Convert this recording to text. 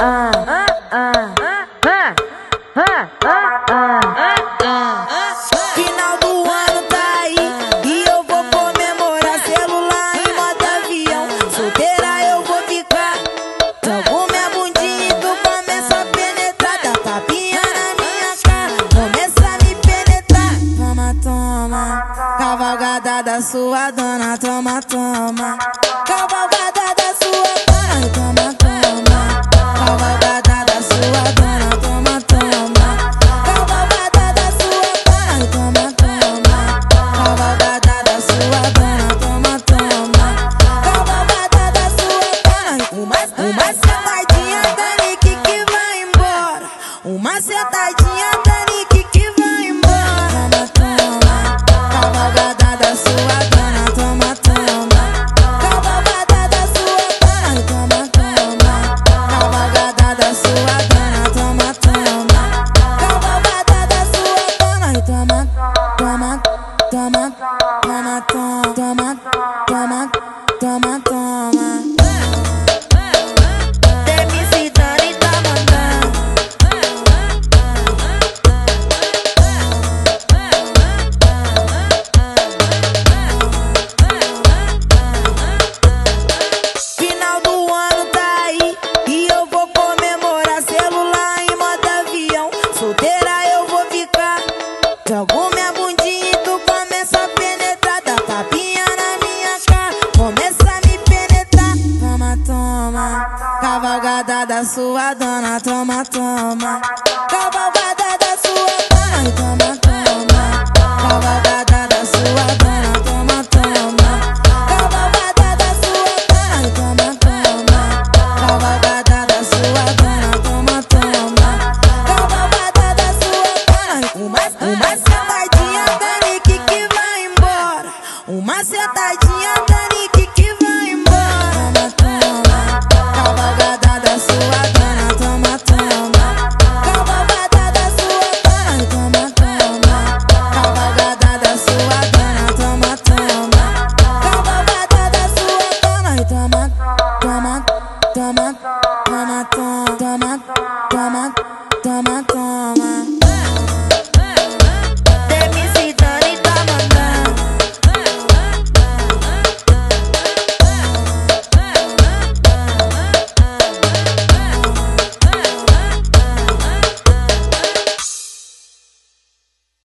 Final do ano tá aí e eu vou comemorar celular em modo avião. Solteira eu vou ficar. Jogo minha bundinha e tu começa a penetrar. Dá tapinha na minha cara, começa a me penetrar. Toma, toma, cavalgada da sua dona. Toma, toma, Uma sentadinha da Nick que vai embora. Toma, toma, cavalgada da sua dona. Toma, toma, cavalgada da sua dona. Toma, toma, cavalgada da sua dona. Toma, toma, cavalgada da sua dona. E toma, toma, toma, toma, toma, Jogo minha bundinha e tu começa a penetrar. Dá tapinha na minha cara, começa a me penetrar. Toma, toma, cavalgada da sua dona. Toma, toma, cavalgada da sua dona. Toma, cavalgada Uma sentadinha da Nick que vai embora. Toma, toma, cavalgada da sua dona. Toma, toma, cavalgada da sua dona. Toma, toma, cavalgada da sua dona. Toma, toma, cavalgada da sua dona. Toma, toma, toma, toma, toma, toma, toma.